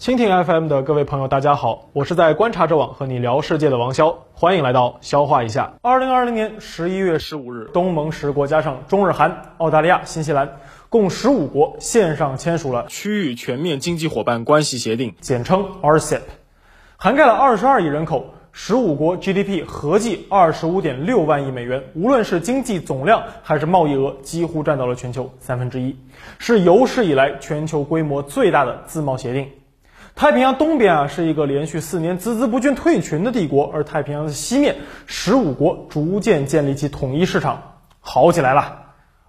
蜻蜓 FM 的各位朋友，大家好，我是在观察者网和你聊世界的王潇，欢迎来到消化一下。二零二零年十一月十五日，东盟十国加上中日韩、澳大利亚、新西兰，共十五国线上签署了区域全面经济伙伴关系协定，简称 RCEP，涵盖了二十二亿人口。十五国 GDP 合计二十五点六万亿美元，无论是经济总量还是贸易额，几乎占到了全球三分之一，是有史以来全球规模最大的自贸协定。太平洋东边啊是一个连续四年孜孜不倦退群的帝国，而太平洋的西面，十五国逐渐建立起统一市场，好起来了。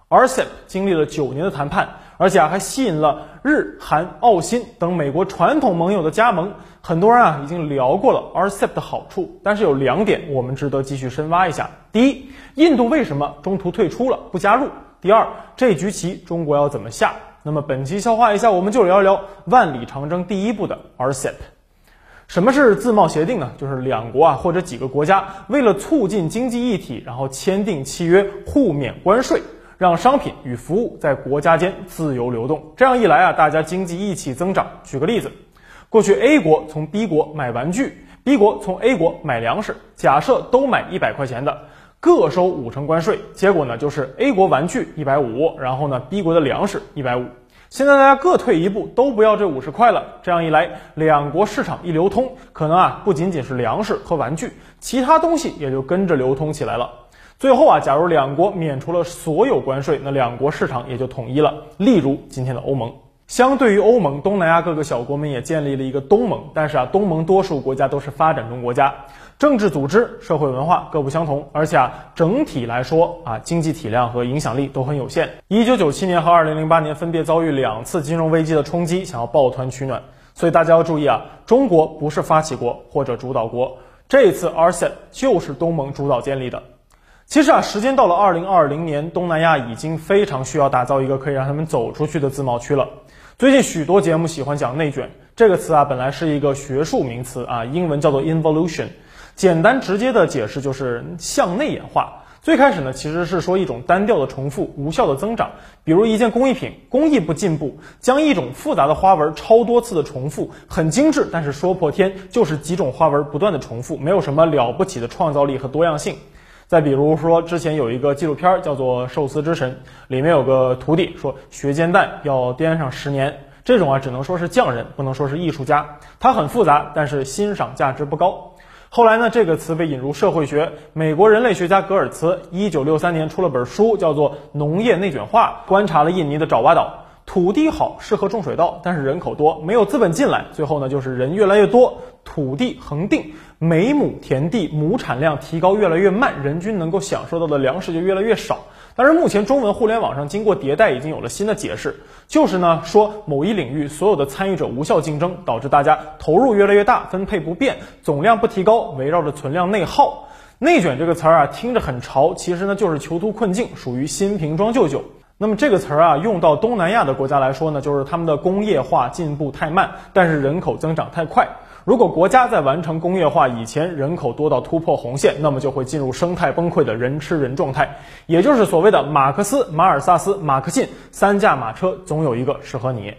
RCEP 经历了九年的谈判，而且啊还吸引了日韩澳新等美国传统盟友的加盟。很多人啊已经聊过了 RCEP 的好处，但是有两点我们值得继续深挖一下。第一，印度为什么中途退出了不加入？第二，这局棋中国要怎么下？那么本期消化一下，我们就聊一聊万里长征第一步的 RCEP。什么是自贸协定呢？就是两国啊或者几个国家为了促进经济一体，然后签订契约，互免关税，让商品与服务在国家间自由流动。这样一来啊，大家经济一起增长。举个例子，过去 A 国从 B 国买玩具，B 国从 A 国买粮食，假设都买一百块钱的。各收五成关税，结果呢就是 A 国玩具一百五，然后呢 B 国的粮食一百五。现在大家各退一步，都不要这五十块了。这样一来，两国市场一流通，可能啊不仅仅是粮食和玩具，其他东西也就跟着流通起来了。最后啊，假如两国免除了所有关税，那两国市场也就统一了。例如今天的欧盟，相对于欧盟，东南亚各个小国们也建立了一个东盟，但是啊，东盟多数国家都是发展中国家。政治组织、社会文化各不相同，而且啊，整体来说啊，经济体量和影响力都很有限。一九九七年和二零零八年分别遭遇两次金融危机的冲击，想要抱团取暖。所以大家要注意啊，中国不是发起国或者主导国，这一次 RCEP 就是东盟主导建立的。其实啊，时间到了二零二零年，东南亚已经非常需要打造一个可以让他们走出去的自贸区了。最近许多节目喜欢讲内卷这个词啊，本来是一个学术名词啊，英文叫做 involution。简单直接的解释就是向内演化。最开始呢，其实是说一种单调的重复、无效的增长。比如一件工艺品，工艺不进步，将一种复杂的花纹超多次的重复，很精致，但是说破天就是几种花纹不断的重复，没有什么了不起的创造力和多样性。再比如说，之前有一个纪录片叫做《寿司之神》，里面有个徒弟说学煎蛋要颠上十年，这种啊只能说是匠人，不能说是艺术家。它很复杂，但是欣赏价值不高。后来呢，这个词被引入社会学。美国人类学家格尔茨一九六三年出了本书，叫做《农业内卷化》，观察了印尼的爪哇岛，土地好，适合种水稻，但是人口多，没有资本进来。最后呢，就是人越来越多，土地恒定，每亩田地亩产量提高越来越慢，人均能够享受到的粮食就越来越少。但是目前中文互联网上经过迭代，已经有了新的解释，就是呢说某一领域所有的参与者无效竞争，导致大家投入越来越大，分配不变，总量不提高，围绕着存量内耗。内卷这个词儿啊，听着很潮，其实呢就是囚徒困境，属于新瓶装旧酒。那么这个词儿啊，用到东南亚的国家来说呢，就是他们的工业化进步太慢，但是人口增长太快。如果国家在完成工业化以前人口多到突破红线，那么就会进入生态崩溃的人吃人状态，也就是所谓的马克思、马尔萨斯、马克沁三驾马车，总有一个适合你。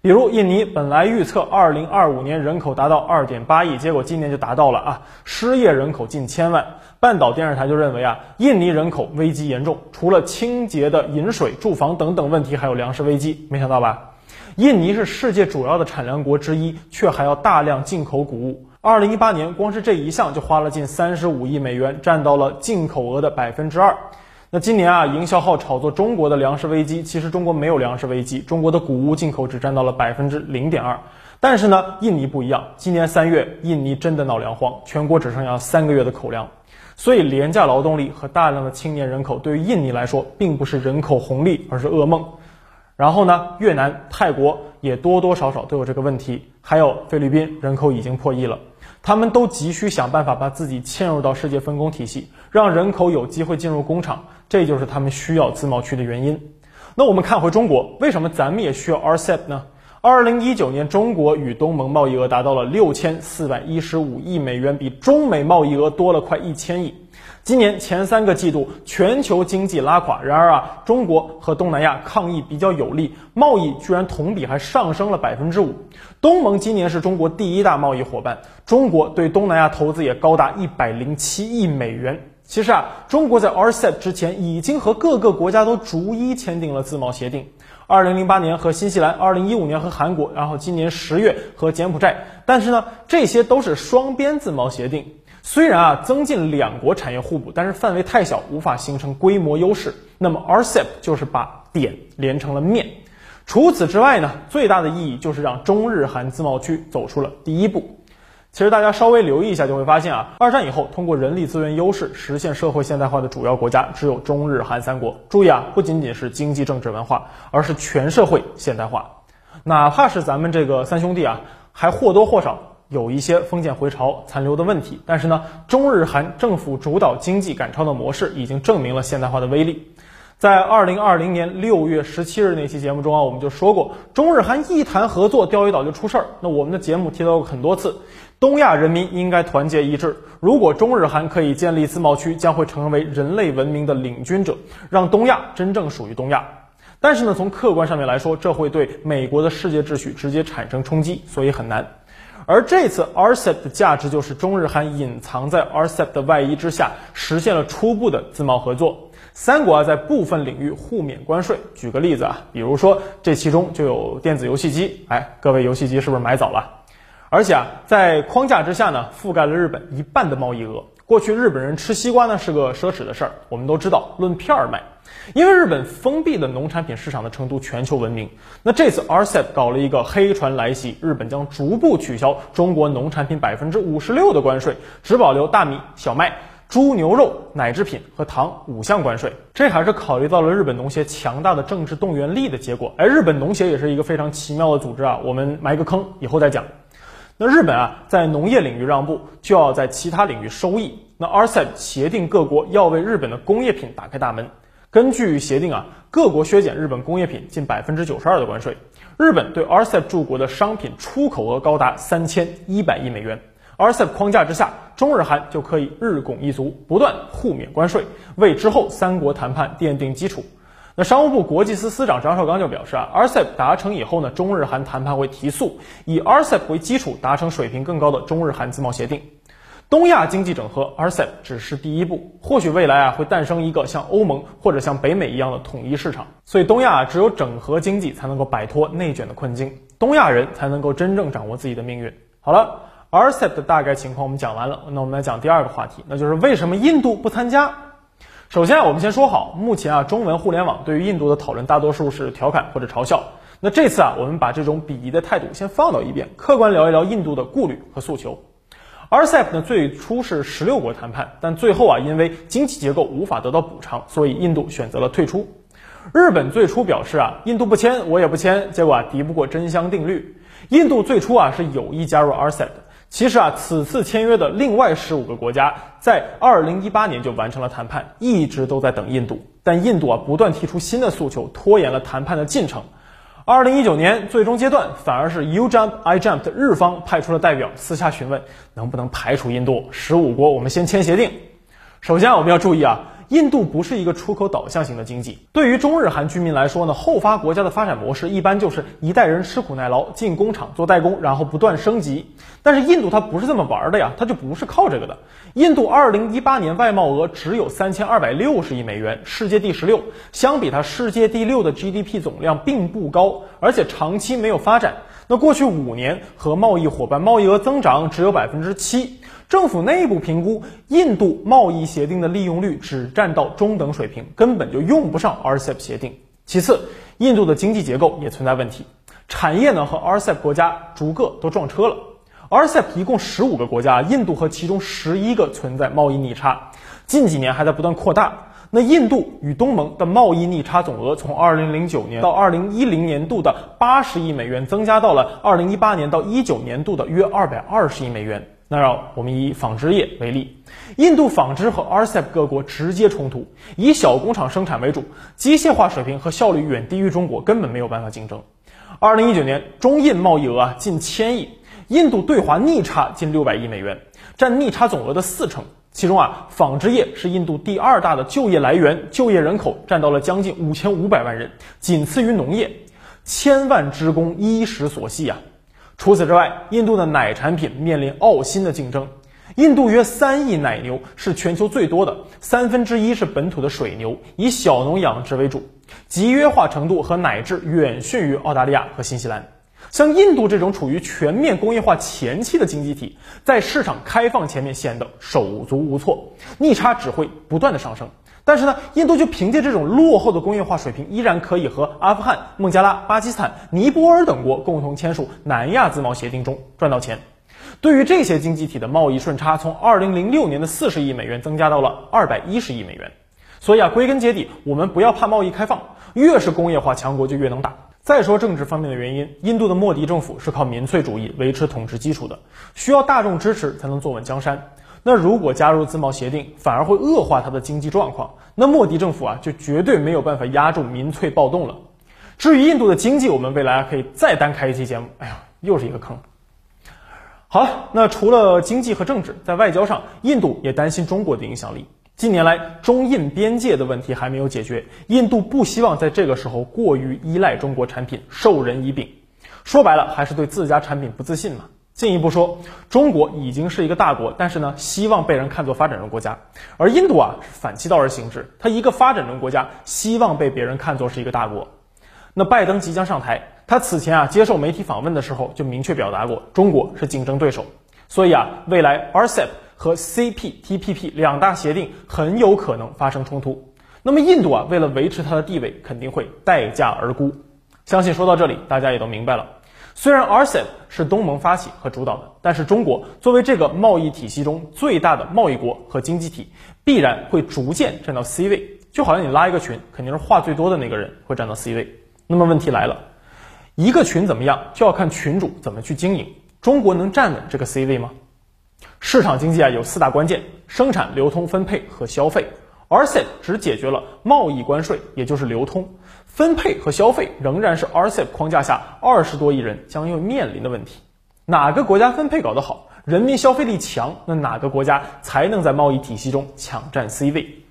比如印尼本来预测二零二五年人口达到二点八亿，结果今年就达到了啊，失业人口近千万。半岛电视台就认为啊，印尼人口危机严重，除了清洁的饮水、住房等等问题，还有粮食危机。没想到吧？印尼是世界主要的产粮国之一，却还要大量进口谷物。二零一八年，光是这一项就花了近三十五亿美元，占到了进口额的百分之二。那今年啊，营销号炒作中国的粮食危机，其实中国没有粮食危机，中国的谷物进口只占到了百分之零点二。但是呢，印尼不一样，今年三月，印尼真的闹粮荒，全国只剩下三个月的口粮。所以，廉价劳动力和大量的青年人口，对于印尼来说，并不是人口红利，而是噩梦。然后呢，越南、泰国也多多少少都有这个问题，还有菲律宾人口已经破亿了，他们都急需想办法把自己嵌入到世界分工体系，让人口有机会进入工厂，这就是他们需要自贸区的原因。那我们看回中国，为什么咱们也需要 RCEP 呢？二零一九年，中国与东盟贸易额达到了六千四百一十五亿美元，比中美贸易额多了快一千亿。今年前三个季度全球经济拉垮，然而啊，中国和东南亚抗疫比较有力，贸易居然同比还上升了百分之五。东盟今年是中国第一大贸易伙伴，中国对东南亚投资也高达一百零七亿美元。其实啊，中国在 RCEP 之前已经和各个国家都逐一签订了自贸协定。二零零八年和新西兰，二零一五年和韩国，然后今年十月和柬埔寨。但是呢，这些都是双边自贸协定，虽然啊增进两国产业互补，但是范围太小，无法形成规模优势。那么 RCEP 就是把点连成了面。除此之外呢，最大的意义就是让中日韩自贸区走出了第一步。其实大家稍微留意一下，就会发现啊，二战以后通过人力资源优势实现社会现代化的主要国家只有中日韩三国。注意啊，不仅仅是经济、政治、文化，而是全社会现代化。哪怕是咱们这个三兄弟啊，还或多或少有一些封建回潮残留的问题，但是呢，中日韩政府主导经济赶超的模式已经证明了现代化的威力。在二零二零年六月十七日那期节目中啊，我们就说过，中日韩一谈合作，钓鱼岛就出事儿。那我们的节目提到过很多次，东亚人民应该团结一致。如果中日韩可以建立自贸区，将会成为人类文明的领军者，让东亚真正属于东亚。但是呢，从客观上面来说，这会对美国的世界秩序直接产生冲击，所以很难。而这次 RCEP 的价值就是中日韩隐藏在 RCEP 的外衣之下，实现了初步的自贸合作。三国啊，在部分领域互免关税。举个例子啊，比如说这其中就有电子游戏机，哎，各位游戏机是不是买早了？而且啊，在框架之下呢，覆盖了日本一半的贸易额。过去日本人吃西瓜呢是个奢侈的事儿，我们都知道，论片儿卖。因为日本封闭的农产品市场的程度全球闻名。那这次 RCEP 搞了一个黑船来袭，日本将逐步取消中国农产品百分之五十六的关税，只保留大米、小麦。猪牛肉、奶制品和糖五项关税，这还是考虑到了日本农协强大的政治动员力的结果。哎，日本农协也是一个非常奇妙的组织啊，我们埋个坑，以后再讲。那日本啊，在农业领域让步，就要在其他领域收益。那 RCEP 协定各国要为日本的工业品打开大门。根据协定啊，各国削减日本工业品近百分之九十二的关税。日本对 RCEP 驻国的商品出口额高达三千一百亿美元。RCEP 框架之下，中日韩就可以日拱一卒，不断互免关税，为之后三国谈判奠定基础。那商务部国际司司长张绍刚就表示啊，RCEP 达成以后呢，中日韩谈判会提速，以 RCEP 为基础达成水平更高的中日韩自贸协定。东亚经济整合，RCEP 只是第一步，或许未来啊会诞生一个像欧盟或者像北美一样的统一市场。所以东亚只有整合经济，才能够摆脱内卷的困境，东亚人才能够真正掌握自己的命运。好了。RCEP 的大概情况我们讲完了，那我们来讲第二个话题，那就是为什么印度不参加？首先啊，我们先说好，目前啊，中文互联网对于印度的讨论大多数是调侃或者嘲笑。那这次啊，我们把这种鄙夷的态度先放到一边，客观聊一聊印度的顾虑和诉求。RCEP 呢，最初是十六国谈判，但最后啊，因为经济结构无法得到补偿，所以印度选择了退出。日本最初表示啊，印度不签我也不签，结果啊，敌不过真香定律。印度最初啊是有意加入 RCEP。其实啊，此次签约的另外十五个国家在二零一八年就完成了谈判，一直都在等印度。但印度啊不断提出新的诉求，拖延了谈判的进程。二零一九年最终阶段，反而是 You jump, I jump 的日方派出了代表，私下询问能不能排除印度。十五国我们先签协定。首先我们要注意啊。印度不是一个出口导向型的经济，对于中日韩居民来说呢，后发国家的发展模式一般就是一代人吃苦耐劳，进工厂做代工，然后不断升级。但是印度它不是这么玩的呀，它就不是靠这个的。印度二零一八年外贸额只有三千二百六十亿美元，世界第十六，相比它世界第六的 GDP 总量并不高，而且长期没有发展。那过去五年和贸易伙伴贸易额增长只有百分之七。政府内部评估，印度贸易协定的利用率只占到中等水平，根本就用不上 RCEP 协定。其次，印度的经济结构也存在问题，产业呢和 RCEP 国家逐个都撞车了。RCEP 一共十五个国家，印度和其中十一个存在贸易逆差，近几年还在不断扩大。那印度与东盟的贸易逆差总额从二零零九年到二零一零年度的八十亿美元，增加到了二零一八年到一九年度的约二百二十亿美元。那让我们以纺织业为例，印度纺织和 RCEP 各国直接冲突，以小工厂生产为主，机械化水平和效率远低于中国，根本没有办法竞争。二零一九年中印贸易额啊近千亿，印度对华逆差近六百亿美元，占逆差总额的四成。其中啊，纺织业是印度第二大的就业来源，就业人口占到了将近五千五百万人，仅次于农业，千万职工衣食所系啊。除此之外，印度的奶产品面临澳新的竞争。印度约三亿奶牛，是全球最多的，三分之一是本土的水牛，以小农养殖为主，集约化程度和奶质远逊于澳大利亚和新西兰。像印度这种处于全面工业化前期的经济体，在市场开放前面显得手足无措，逆差只会不断的上升。但是呢，印度就凭借这种落后的工业化水平，依然可以和阿富汗、孟加拉、巴基斯坦、尼泊尔等国共同签署南亚自贸协定中赚到钱。对于这些经济体的贸易顺差，从二零零六年的四十亿美元增加到了二百一十亿美元。所以啊，归根结底，我们不要怕贸易开放，越是工业化强国就越能打。再说政治方面的原因，印度的莫迪政府是靠民粹主义维持统治基础的，需要大众支持才能坐稳江山。那如果加入自贸协定，反而会恶化它的经济状况，那莫迪政府啊就绝对没有办法压住民粹暴动了。至于印度的经济，我们未来可以再单开一期节目。哎呀，又是一个坑。好了，那除了经济和政治，在外交上，印度也担心中国的影响力。近年来，中印边界的问题还没有解决，印度不希望在这个时候过于依赖中国产品，授人以柄。说白了，还是对自家产品不自信嘛。进一步说，中国已经是一个大国，但是呢，希望被人看作发展中国家，而印度啊是反其道而行之，它一个发展中国家，希望被别人看作是一个大国。那拜登即将上台，他此前啊接受媒体访问的时候就明确表达过，中国是竞争对手。所以啊，未来 RCEP。和 CPTPP 两大协定很有可能发生冲突，那么印度啊，为了维持它的地位，肯定会待价而沽。相信说到这里，大家也都明白了。虽然 RCEP 是东盟发起和主导的，但是中国作为这个贸易体系中最大的贸易国和经济体，必然会逐渐站到 C 位。就好像你拉一个群，肯定是话最多的那个人会站到 C 位。那么问题来了，一个群怎么样，就要看群主怎么去经营。中国能站稳这个 C 位吗？市场经济啊有四大关键：生产、流通、分配和消费。RCEP 只解决了贸易关税，也就是流通、分配和消费，仍然是 RCEP 框架下二十多亿人将要面临的问题。哪个国家分配搞得好，人民消费力强，那哪个国家才能在贸易体系中抢占 C 位？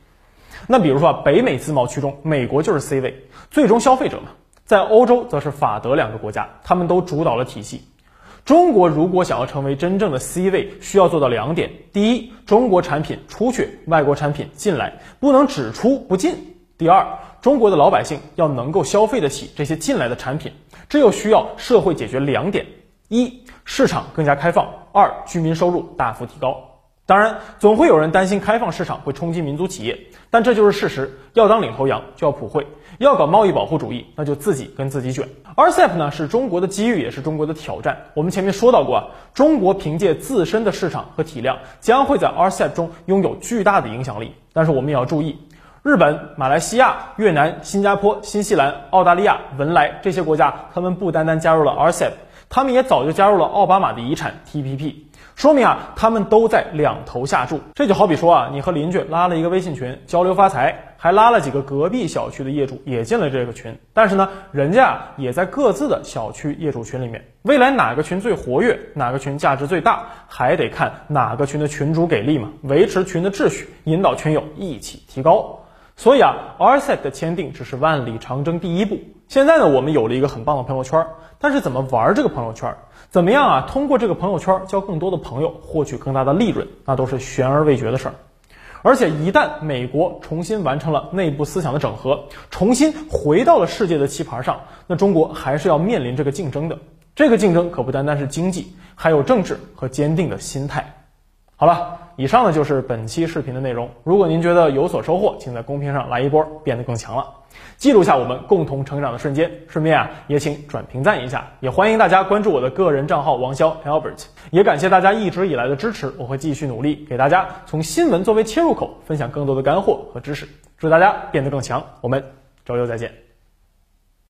那比如说啊，北美自贸区中，美国就是 C 位，最终消费者嘛，在欧洲则是法德两个国家，他们都主导了体系。中国如果想要成为真正的 C 位，需要做到两点：第一，中国产品出去，外国产品进来，不能只出不进；第二，中国的老百姓要能够消费得起这些进来的产品。这又需要社会解决两点：一，市场更加开放；二，居民收入大幅提高。当然，总会有人担心开放市场会冲击民族企业，但这就是事实。要当领头羊，就要普惠；要搞贸易保护主义，那就自己跟自己卷。RCEP 呢，是中国的机遇，也是中国的挑战。我们前面说到过啊，中国凭借自身的市场和体量，将会在 RCEP 中拥有巨大的影响力。但是我们也要注意，日本、马来西亚、越南、新加坡、新西兰、澳大利亚、文莱这些国家，他们不单单加入了 RCEP，他们也早就加入了奥巴马的遗产 TPP。说明啊，他们都在两头下注。这就好比说啊，你和邻居拉了一个微信群交流发财，还拉了几个隔壁小区的业主也进了这个群。但是呢，人家也在各自的小区业主群里面。未来哪个群最活跃，哪个群价值最大，还得看哪个群的群主给力嘛。维持群的秩序，引导群友一起提高。所以啊，RCEP 的签订只是万里长征第一步。现在呢，我们有了一个很棒的朋友圈，但是怎么玩这个朋友圈？怎么样啊？通过这个朋友圈交更多的朋友，获取更大的利润，那都是悬而未决的事儿。而且一旦美国重新完成了内部思想的整合，重新回到了世界的棋盘上，那中国还是要面临这个竞争的。这个竞争可不单单是经济，还有政治和坚定的心态。好了，以上呢就是本期视频的内容。如果您觉得有所收获，请在公屏上来一波，变得更强了。记录下我们共同成长的瞬间，顺便啊也请转评赞一下，也欢迎大家关注我的个人账号王潇 Albert，也感谢大家一直以来的支持，我会继续努力给大家从新闻作为切入口，分享更多的干货和知识，祝大家变得更强，我们周六再见。